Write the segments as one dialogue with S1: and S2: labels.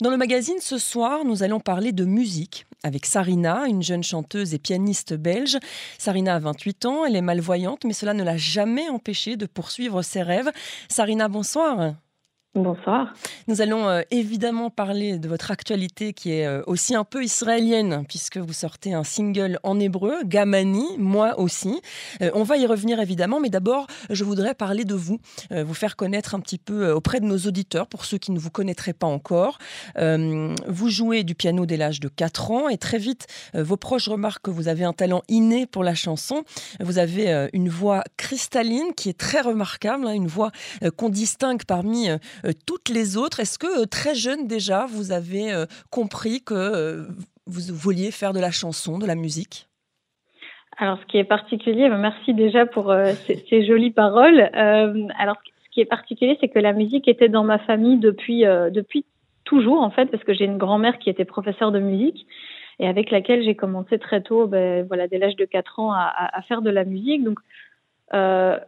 S1: Dans le magazine ce soir, nous allons parler de musique avec Sarina, une jeune chanteuse et pianiste belge. Sarina a 28 ans, elle est malvoyante, mais cela ne l'a jamais empêchée de poursuivre ses rêves. Sarina, bonsoir.
S2: Bonsoir.
S1: Nous allons euh, évidemment parler de votre actualité qui est euh, aussi un peu israélienne, puisque vous sortez un single en hébreu, Gamani, moi aussi. Euh, on va y revenir évidemment, mais d'abord, je voudrais parler de vous, vous faire connaître un petit peu auprès de nos auditeurs, pour ceux qui ne vous connaîtraient pas encore. vous jouez du piano dès l'âge de 4 ans, et très vite, vos proches remarquent que vous avez un talent inné pour la chanson. Vous avez une voix cristalline qui est très remarquable, hein, une voix qu'on distingue parmi toutes les autres. Est-ce que euh, très jeune déjà, vous avez euh, compris que vous vouliez faire de la chanson, de la musique?
S2: Alors, ce qui est particulier, ben, merci déjà pour ces, jolies paroles. alors, ce qui est particulier, c'est que la musique était dans ma famille depuis depuis toujours, en fait, parce que j'ai une grand-mère qui était professeure de musique et avec laquelle j'ai commencé très tôt, ben, voilà, dès l'âge de 4 ans, à, à, faire de la musique. Donc, euh,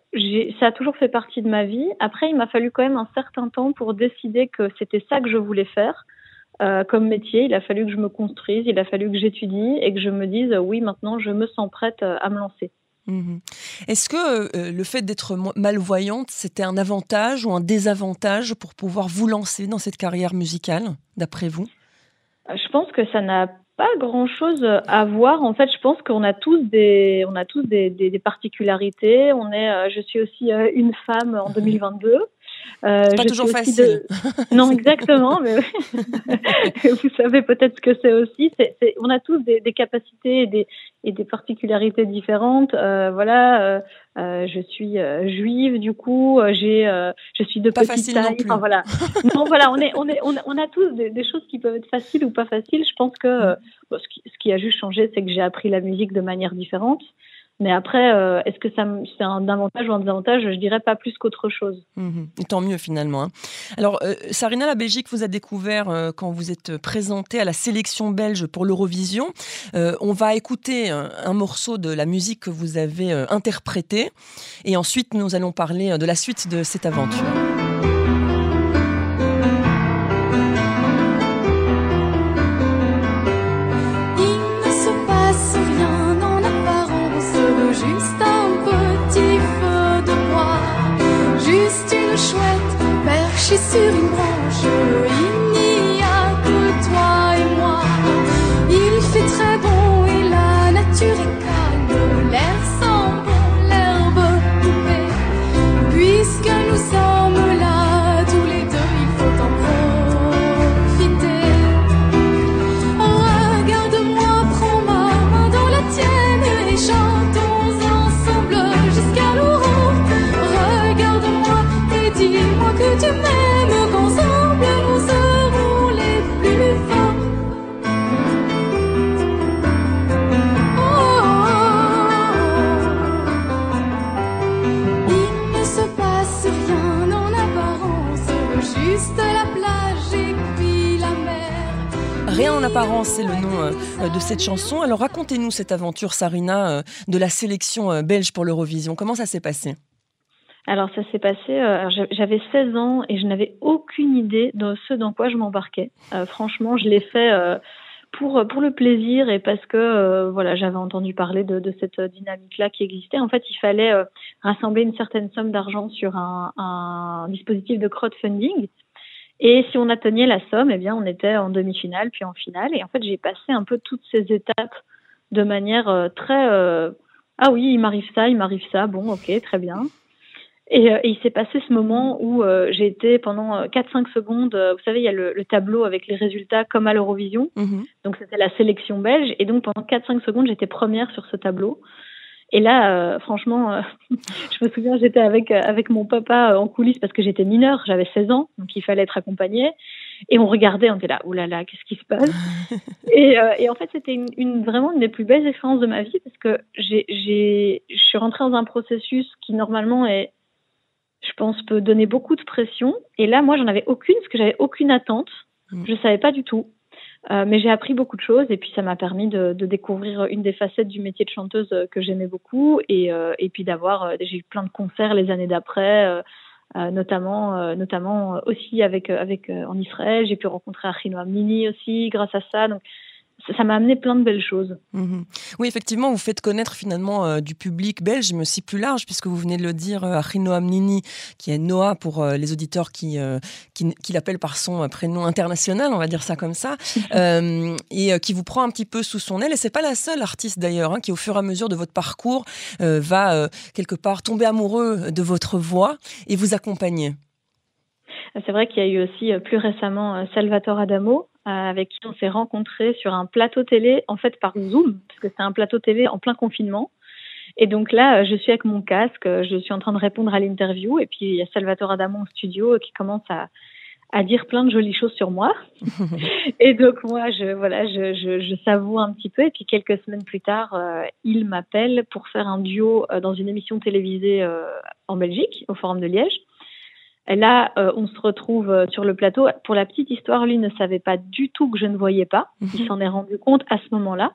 S2: ça a toujours fait partie de ma vie. Après, il m'a fallu quand même un certain temps pour décider que c'était ça que je voulais faire euh, comme métier. Il a fallu que je me construise, il a fallu que j'étudie et que je me dise oui, maintenant je me sens prête euh, à me lancer.
S1: Mhm. Est-ce que euh, le fait d'être malvoyante, c'était un avantage ou un désavantage pour pouvoir vous lancer dans cette carrière musicale, d'après vous?
S2: Je pense que ça n'a pas grand chose à voir. En fait, je pense qu'on a tous des, on a tous des, des, particularités. On est, euh, je suis aussi euh, une femme en 2022.
S1: Euh, pas toujours facile.
S2: Non, exactement. mais vous savez peut-être ce que c'est aussi. On a tous des, des capacités et des, et des particularités différentes. Euh, voilà, euh, euh je suis juive, du coup, j'ai, je suis de
S1: pas
S2: petite taille.
S1: Non
S2: voilà. non, voilà, on est, on est, on a, on a tous des, des, choses qui peuvent être faciles ou pas faciles. Je pense que bon, ce, qui, ce qui a juste changé, c'est que j'ai appris la musique de manière différente. Mais après, euh, est-ce que c'est un avantage ou un désavantage? Je dirais pas plus qu'autre chose.
S1: Mhm. tant mieux finalement. Hein. Alors, euh, Sarina, la Belgique vous a découvert euh, quand vous êtes présentée à la sélection belge pour l'Eurovision. on va écouter un, morceau de la musique que vous avez interprété et ensuite nous allons parler de la suite de cette aventure.
S3: Sur une branche, il n'y a que toi et moi. Il fait très bon et la nature est calme, l'air sent bon, l'herbe coupée. Puisque nous sommes là, tous les deux, il faut en profiter. Regarde-moi, prends ma main dans la tienne et chantons ensemble jusqu'à l'aurore. Regarde-moi et dis-moi que tu m'aimes.
S1: Apparence, c'est le nom euh, de cette chanson. Alors racontez-nous cette aventure, Sarina, euh, de la sélection euh, belge pour l'Eurovision. Comment ça s'est passé?
S2: Alors ça s'est passé, j'avais 16 ans et je n'avais aucune idée de ce dans quoi je m'embarquais. franchement, je l'ai fait pour pour le plaisir et parce que voilà, j'avais entendu parler de, cette dynamique-là qui existait. En fait, il fallait rassembler une certaine somme d'argent sur un dispositif de crowdfunding et si on atteignait la somme, eh bien, on était en demi-finale, puis en finale. Et en fait, j'ai passé un peu toutes ces étapes de manière euh, très euh, ah oui, il m'arrive ça, il m'arrive ça, bon, ok, très bien. Et, euh, et il s'est passé ce moment où j'ai été pendant 4-5 secondes, vous savez, il y a le, tableau avec les résultats comme à l'Eurovision. Mhm. Donc c'était la sélection belge. Et donc pendant 4-5 secondes, j'étais première sur ce tableau. Et là, euh, franchement, euh, je me souviens, j'étais avec euh, avec mon papa en coulisses parce que j'étais mineure, j'avais 16 ans, donc il fallait être accompagnée. Et on regardait, on était là, oulala, là là, qu'est-ce qui se passe? Et, et, en fait, c'était une, une, vraiment une des plus belles expériences de ma vie parce que j'ai, je suis rentrée dans un processus qui normalement est, je pense, peut donner beaucoup de pression. Et là, moi, j'en avais aucune parce que j'avais aucune attente. Mm. Je savais pas du tout. Euh, mais j'ai appris beaucoup de choses et puis ça m'a permis de, de, découvrir une des facettes du métier de chanteuse que j'aimais beaucoup et, euh, et puis d'avoir, euh, j'ai eu plein de concerts les années d'après notamment, notamment aussi avec, avec en Israël. J'ai pu rencontrer Achino Amnini aussi grâce à ça. Donc, ça m'a amené plein de belles choses.
S1: Mhm. Oui, effectivement, vous faites connaître finalement euh, du public belge, mais aussi plus large, puisque vous venez de le dire, euh, Achino Amnini, qui est Noah pour euh, les auditeurs qui, qui, l'appellent par son prénom international, on va dire ça comme ça, et qui vous prend un petit peu sous son aile. Et c'est pas la seule artiste d'ailleurs, hein, qui au fur et à mesure de votre parcours va quelque part tomber amoureux de votre voix et vous accompagner.
S2: C'est vrai qu'il y a eu aussi plus récemment Salvatore Adamo, euh, avec qui on s'est rencontrés sur un plateau télé, en fait par Zoom, parce que c'était un plateau télé en plein confinement. Et donc là, je suis avec mon casque, je suis en train de répondre à l'interview, et puis il y a Salvatore Adamo au studio qui commence à, à dire plein de jolies choses sur moi. et donc moi, je voilà, je, je, je, savoure un petit peu. Et puis quelques semaines plus tard, euh, il m'appelle pour faire un duo euh, dans une émission télévisée en Belgique, au Forum de Liège. Et là, euh, on se retrouve euh, sur le plateau. Pour la petite histoire, lui ne savait pas du tout que je ne voyais pas. Il mhm. s'en est rendu compte à ce moment-là.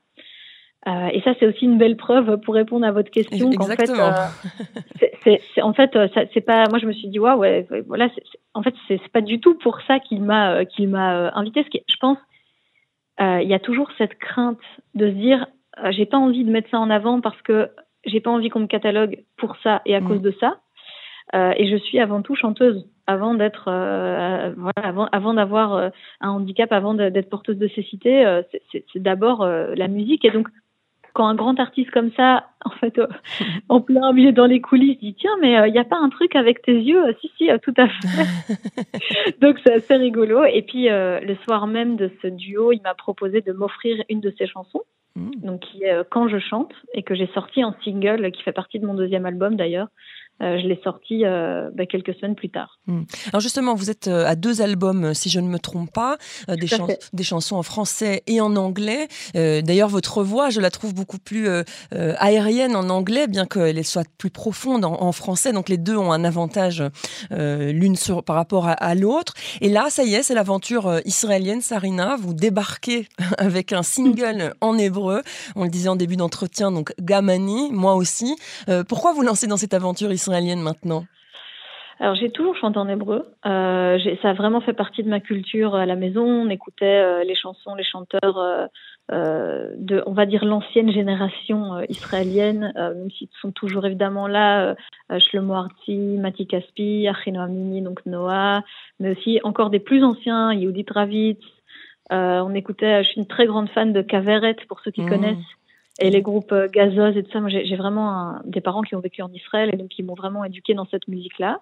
S2: Euh, et ça, c'est aussi une belle preuve pour répondre à votre question.
S1: Exactement.
S2: en fait, c'est pas. Moi, je me suis dit, waouh, ouais, voilà. en fait, c'est, pas du tout pour ça qu'il m'a, qu'il m'a invité. Ce qui, je pense, il y a toujours cette crainte de se dire, j'ai pas envie de mettre ça en avant parce que j'ai pas envie qu'on me catalogue pour ça et à mm. cause de ça. Euh, et je suis avant tout chanteuse avant d'être euh, voilà, avant, avant d'avoir euh, un handicap, avant d'être porteuse de cécité, c'est d'abord la musique. Et donc, quand un grand artiste comme ça, en fait, en plein milieu dans les coulisses, dit tiens, mais il n'y a pas un truc avec tes yeux? Si, si, tout à fait. donc c'est assez rigolo. Et puis le soir même de ce duo, il m'a proposé de m'offrir une de ses chansons. Mmh. Donc qui est Quand je chante et que j'ai sorti en single, qui fait partie de mon deuxième album d'ailleurs. Euh, je l'ai sorti euh, bah, quelques semaines plus tard.
S1: Hmm. Alors justement, vous êtes euh, à deux albums, si je ne me trompe pas, des, des, chansons en français et en anglais. D'ailleurs, votre voix, je la trouve beaucoup plus aérienne en anglais, bien qu'elle soit plus profonde en, français. Donc les deux ont un avantage l'une par rapport à, l'autre. Et là, ça y est, c'est l'aventure israélienne, Sarina. Vous débarquez avec un single en hébreu. On le disait en début d'entretien, donc Gamani, moi aussi. pourquoi vous lancez dans cette aventure israélienne israélienne maintenant
S2: alors j'ai toujours chanté en hébreu. Euh, ça a vraiment fait partie de ma culture à la maison. On écoutait euh, les chansons, les chanteurs euh, de, on va dire l'ancienne génération israélienne, même s'ils sont toujours évidemment là. Shlomo Arti, Mati Kaspi, Achino Amini, donc Noah, mais aussi encore des plus anciens, Yehudit Ravitz. on écoutait. Je suis une très grande fan de Kaveret pour ceux qui mmh. connaissent. Et les groupes euh, gazos et tout ça, moi j'ai vraiment des parents qui ont vécu en Israël et donc qui m'ont vraiment éduqué dans cette musique-là.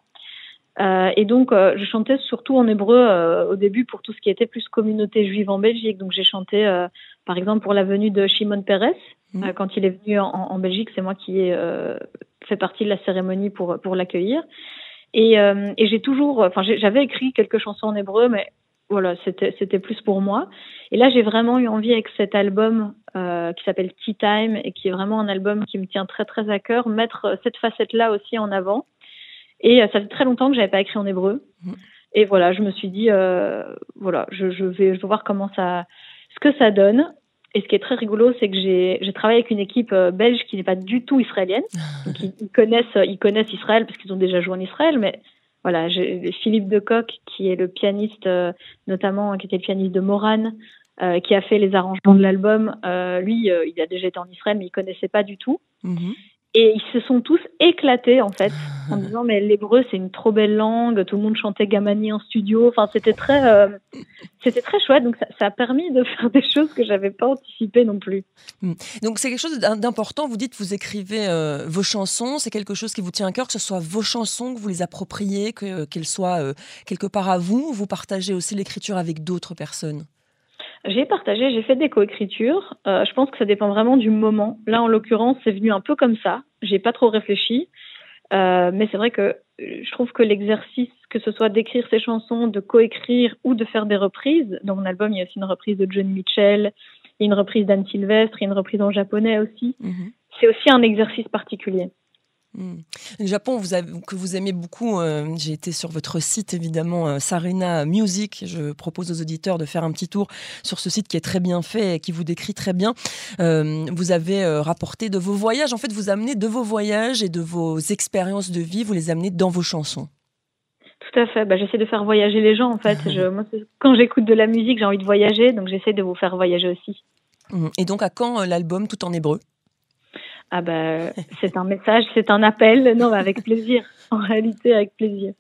S2: Euh, et donc euh, je chantais surtout en hébreu euh, au début pour tout ce qui était plus communauté juive en Belgique. Donc j'ai chanté par exemple pour la venue de Shimon Peres mmh. quand il est venu en, en Belgique, c'est moi qui ai fait partie de la cérémonie pour pour l'accueillir. Et, et j'ai toujours, enfin j'avais écrit quelques chansons en hébreu, mais voilà, c'était c'était plus pour moi. Et là, j'ai vraiment eu envie avec cet album euh, qui s'appelle Tea Time et qui est vraiment un album qui me tient très très à cœur, mettre euh, cette facette-là aussi en avant. Et euh, ça fait très longtemps que j'avais pas écrit en hébreu. Mmh. Et voilà, je me suis dit, euh, voilà, je, je, vais, je vais voir comment ça, ce que ça donne. Et ce qui est très rigolo, c'est que j'ai travaillé avec une équipe belge qui n'est pas du tout israélienne. Donc ils, connaissent, ils connaissent Israël parce qu'ils ont déjà joué en Israël, mais voilà, Philippe Decoq, qui est le pianiste, euh, notamment qui était le pianiste de Morane, euh, qui a fait les arrangements de l'album. Euh, lui, il a déjà été en Israël, mais il connaissait pas du tout. Mhm. Et ils se sont tous éclatés en fait en disant mais l'hébreu c'est une trop belle langue, tout le monde chantait Gamani en studio, enfin c'était très euh, c'était très chouette donc ça, ça, a permis de faire des choses que j'avais pas anticipées non plus.
S1: Hmm. Donc c'est quelque chose d'important, vous dites vous écrivez euh, vos chansons, c'est quelque chose qui vous tient à cœur que ce soit vos chansons que vous les appropriez, que qu'elles soient euh, quelque part à vous, vous partagez aussi l'écriture avec d'autres personnes.
S2: J'ai partagé, j'ai fait des coécritures. Euh, je pense que ça dépend vraiment du moment. Là, en l'occurrence, c'est venu un peu comme ça. J'ai pas trop réfléchi. Euh, mais c'est vrai que je trouve que l'exercice, que ce soit d'écrire ses chansons, de coécrire ou de faire des reprises, dans mon album, il y a aussi une reprise de Johnny Mitchell, il y a une reprise d'Anne Sylvestre, il y a une reprise en japonais aussi. Mhm. C'est aussi un exercice particulier.
S1: Hmm. Le Japon, vous avez, que vous aimez beaucoup, euh, j'ai été sur votre site évidemment, euh, Sarina Music. Je propose aux auditeurs de faire un petit tour sur ce site qui est très bien fait et qui vous décrit très bien. Euh, vous avez rapporté de vos voyages, en fait, vous amenez de vos voyages et de vos expériences de vie, vous les amenez dans vos chansons.
S2: Tout à fait. Bah, j'essaie de faire voyager les gens en fait. Je, moi, c'est- quand j'écoute de la musique, j'ai envie de voyager, donc j'essaie de vous faire voyager aussi.
S1: Mhm. Et donc, à quand euh, l'album tout en hébreu?
S2: Ah bah, c'est un message, c'est un appel. Non, avec plaisir. En réalité, avec plaisir.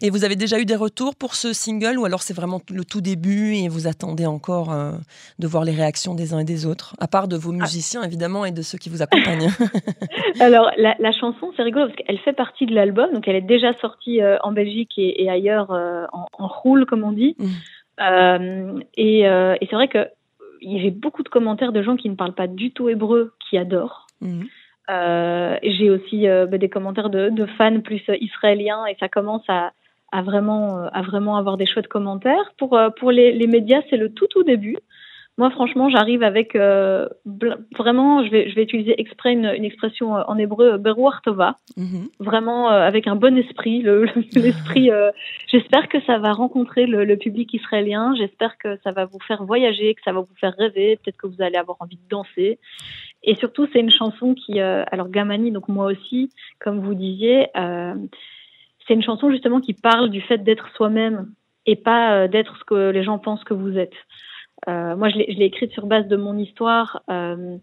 S1: Et vous avez déjà eu des retours pour ce single ou alors c'est vraiment le tout début et vous attendez encore euh, de voir les réactions des uns et des autres, à part de vos musiciens évidemment et de ceux qui vous accompagnent
S2: Alors, la, la chanson, c'est rigolo parce qu'elle fait partie de l'album, donc elle est déjà sortie euh, en Belgique et, et ailleurs euh, en, en roule, comme on dit. Et euh, et c'est vrai que il y avait beaucoup de commentaires de gens qui ne parlent pas du tout hébreu, qui adorent.
S1: Mhm.
S2: Euh, J'ai aussi euh, bah, des commentaires de, fans plus euh, israéliens et ça commence à, vraiment avoir des chouettes commentaires. Pour pour les, les médias, c'est le tout tout début. Moi, franchement, j'arrive avec euh, vraiment, je vais je vais utiliser exprès une, une expression euh, en hébreu, beruach tova,
S1: Mhm.
S2: vraiment euh, avec un bon esprit, le- le- l'esprit. euh, J'espère que ça va rencontrer le, le public israélien. J'espère que ça va vous faire voyager, que ça va vous faire rêver. Peut-être que vous allez avoir envie de danser. Et surtout, c'est une chanson qui, euh, alors Gamani, donc moi aussi, comme vous disiez, euh, c'est une chanson justement qui parle du fait d'être soi-même et pas euh, d'être ce que les gens pensent que vous êtes. Euh, moi, je l'ai écrite sur base de mon histoire. Euh,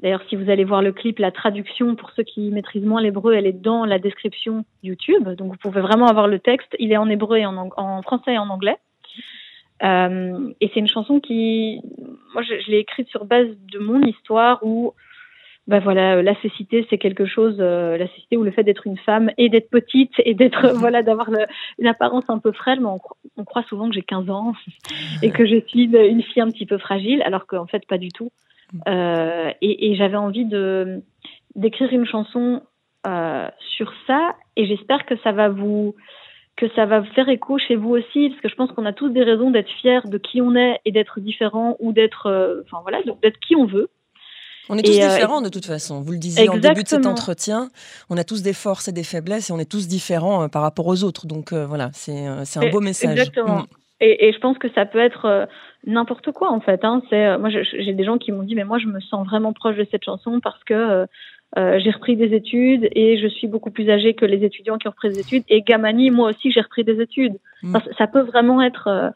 S2: D'ailleurs, si vous allez voir le clip, la traduction, pour ceux qui maîtrisent moins l'hébreu, elle est dans la description YouTube. Donc, vous pouvez vraiment avoir le texte. Il est en hébreu et en, en français et en anglais. Euh, et c'est une chanson qui, moi, je, je l'ai écrite sur base de mon histoire où, ben voilà, euh, la cécité, c'est quelque chose, euh, la cécité ou le fait d'être une femme et d'être petite et d'être, voilà, d'avoir une apparence un peu frêle. Mais on, cro- on croit souvent que j'ai 15 ans et que je suis une, une fille un petit peu fragile, alors qu'en fait, pas du tout. Euh, et et j'avais envie de d'écrire une chanson euh, sur ça, et j'espère que ça va vous que ça va faire écho chez vous aussi, parce que je pense qu'on a tous des raisons d'être fiers de qui on est et d'être différents ou d'être, enfin voilà, d'être qui on veut.
S1: On est tous
S2: Et, euh,
S1: différents de toute façon. Vous le disiez en début de cet
S2: Exactement.
S1: entretien, on a tous des forces et des faiblesses et on est tous différents euh, par rapport aux autres. Donc euh, voilà, c'est un beau message.
S2: exactement.
S1: Mhm.
S2: Et, et je pense que ça peut être euh, n'importe quoi en fait. Hein. C'est moi j'ai des gens qui m'ont dit mais moi je me sens vraiment proche de cette chanson parce que euh, j'ai repris des études et je suis beaucoup plus âgée que les étudiants qui ont repris des études. Et Gamani, moi aussi j'ai repris des études.
S1: Mm.
S2: Enfin, ça peut vraiment être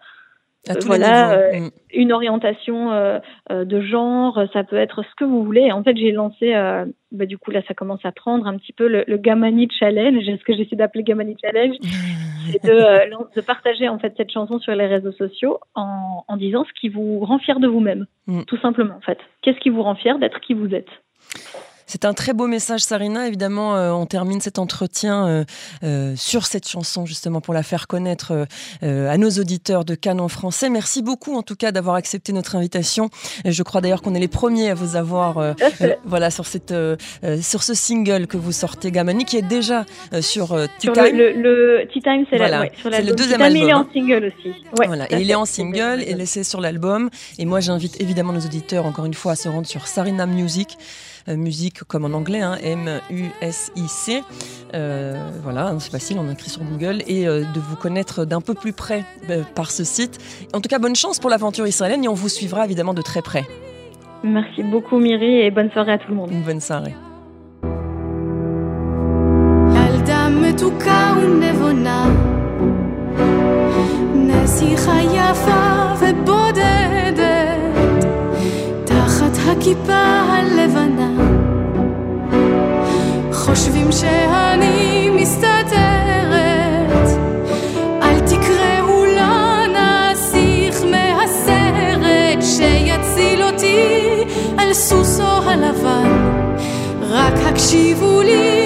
S1: À
S2: voilà, euh.
S1: Mhm.
S2: une orientation euh, euh, de genre, ça peut être ce que vous voulez. En fait, j'ai lancé, euh, bah, du coup là, ça commence à prendre un petit peu le, le Gamani Challenge, ce que j'essaie d'appeler Gamani Challenge, c'est de, partager en fait cette chanson sur les réseaux sociaux en, en disant ce qui vous rend fier de vous-même,
S1: Mm.
S2: tout simplement en fait. Qu'est-ce qui vous rend fier d'être qui vous êtes?
S1: C'est un très beau message, Sarina. Évidemment, euh, on termine cet entretien euh, euh, sur cette chanson, justement, pour la faire connaître euh, euh, à nos auditeurs de Cannes en français. Merci beaucoup, en tout cas, d'avoir accepté notre invitation. Et je crois d'ailleurs qu'on est les premiers à vous avoir, voilà, sur cette, sur ce single que vous sortez, Gamani, qui est déjà euh, sur euh, Tea
S2: le,
S1: Time.
S2: le, le Tea Time, c'est
S1: Voilà.
S2: ouais,
S1: le deuxième
S2: Time, Il est
S1: album,
S2: en single aussi. Ouais,
S1: Voilà, et il est en single et laissé sur l'album. Et moi, j'invite évidemment nos auditeurs, encore une fois, à se rendre sur Sarina Music, musique comme en anglais, hein, M-U-S-I-C. Euh, voilà, c'est facile, on écrit sur Google, et euh, de vous connaître d'un peu plus près euh, par ce site. En tout cas, bonne chance pour l'aventure israélienne et on vous suivra évidemment de très près.
S2: Merci beaucoup, Miri, et bonne soirée à tout le monde.
S1: Une bonne soirée.
S3: ילדה מתוקה ונבונה, נסיכה יפה ובודדת, תחת הכיפה חושבים שאני מסתתרת, אל תקראו לה נסיך מהסרט שיציל אותי על סוסו הלבן. רק הקשיבו לי,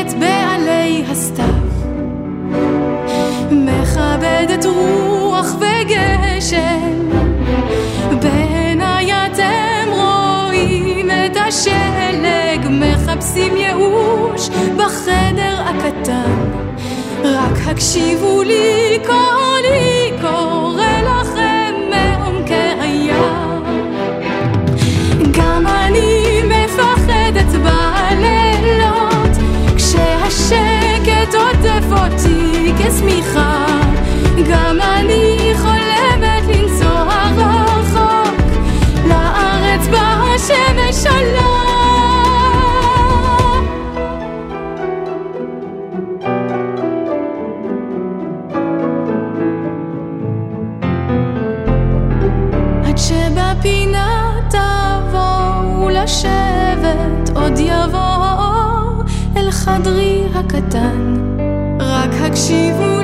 S3: מנגנת בעלי הסתיו. מכבדת רוח וגשם, בעיניי אתם השלג. מחפשים ייאוש בחדר הקטן. רק הקשיבו לי קולי קורא עוטף אותי כשמיכה. גם אני חולמת לנסוע רחוק לארץ בה השמש עולה. עד שבפינה תבואו לשבת עוד יבוא אל חדרי הקטן הקשיבו